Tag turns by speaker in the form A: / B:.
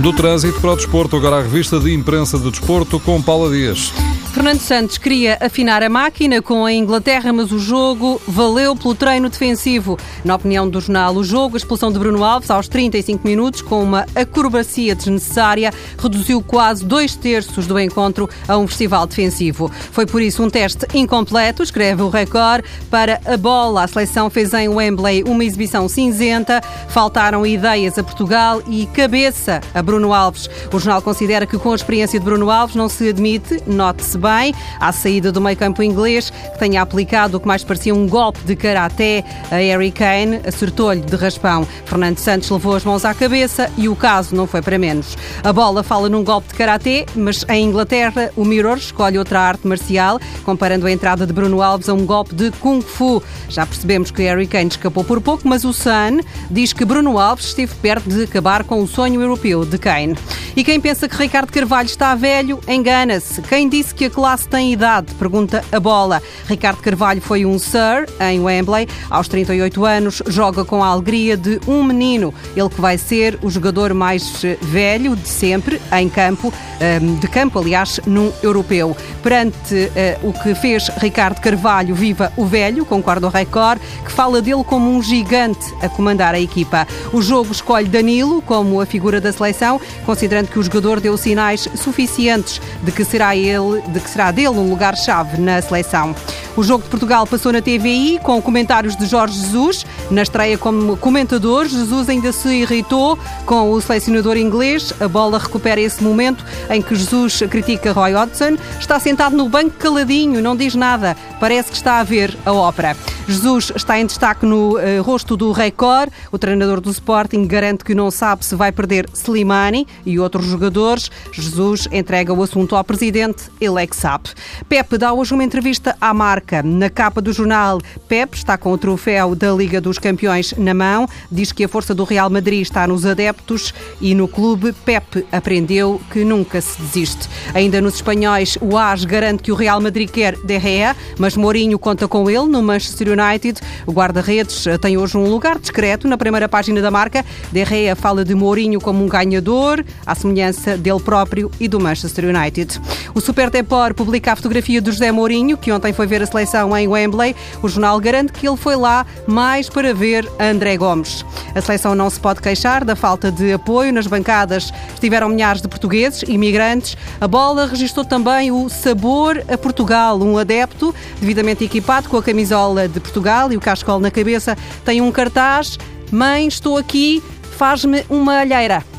A: Do trânsito para o desporto, agora a revista de imprensa de desporto com Paula Dias.
B: Fernando Santos queria afinar a máquina com a Inglaterra, mas o jogo valeu pelo treino defensivo. Na opinião do jornal O Jogo, a expulsão de Bruno Alves aos 35 minutos, com uma acrobacia desnecessária, reduziu quase dois terços do encontro a um festival defensivo. Foi por isso um teste incompleto, escreve o Record. Para a bola, a seleção fez em Wembley uma exibição cinzenta, faltaram ideias a Portugal e cabeça a Bruno Alves. O jornal considera que com a experiência de Bruno Alves não se admite, note-se bem, à saída do meio campo inglês, que tenha aplicado o que mais parecia um golpe de karaté a Harry Kane, acertou-lhe de raspão. Fernando Santos levou as mãos à cabeça e o caso não foi para menos. A bola fala num golpe de karaté, mas em Inglaterra o Mirror escolhe outra arte marcial, comparando a entrada de Bruno Alves a um golpe de Kung Fu. Já percebemos que Harry Kane escapou por pouco, mas o Sun diz que Bruno Alves esteve perto de acabar com o sonho europeu de Kane. E quem pensa que Ricardo Carvalho está velho, engana-se. Quem disse que a classe tem idade? Pergunta a bola. Ricardo Carvalho foi um Sir em Wembley. Aos 38 anos, joga com a alegria de um menino. Ele que vai ser o jogador mais velho de sempre em campo, hum, de campo, aliás, num europeu. Perante eh, o que fez Ricardo Carvalho, viva o velho, concorda o Record, que fala dele como um gigante a comandar a equipa. O jogo escolhe Danilo como a figura da seleção, considerando que o jogador deu sinais suficientes de que será ele, de que será dele um lugar-chave na seleção. O jogo de Portugal passou na TVI com comentários de Jorge Jesus. Na estreia como comentador, Jesus ainda se irritou com o selecionador inglês. A bola recupera esse momento em que Jesus critica Roy Hodgson. Está sentado no banco caladinho, não diz nada. Parece que está a ver a ópera. Jesus está em destaque no uh, rosto do Record. O treinador do Sporting garante que não sabe se vai perder Slimani e outros jogadores. Jesus entrega o assunto ao presidente, ele é que sabe. Pepe dá hoje uma entrevista à marca. Na capa do jornal, Pepe está com o troféu da Liga dos Campeões na mão. Diz que a força do Real Madrid está nos adeptos e no clube Pepe aprendeu que nunca se desiste. Ainda nos espanhóis, o AS garante que o Real Madrid quer De Gea, mas Mourinho conta com ele no Manchester United. O guarda-redes tem hoje um lugar discreto na primeira página da marca. De Gea fala de Mourinho como um ganhador, à semelhança dele próprio e do Manchester United. O Super Depor publica a fotografia do José Mourinho, que ontem foi ver a seleção em Wembley. O jornal garante que ele foi lá mais para ver André Gomes. A seleção não se pode queixar da falta de apoio. Nas bancadas estiveram milhares de portugueses, imigrantes. A bola registrou também o sabor a Portugal. Um adepto, devidamente equipado com a camisola de Portugal e o cascol na cabeça, tem um cartaz: Mãe, estou aqui, faz-me uma alheira.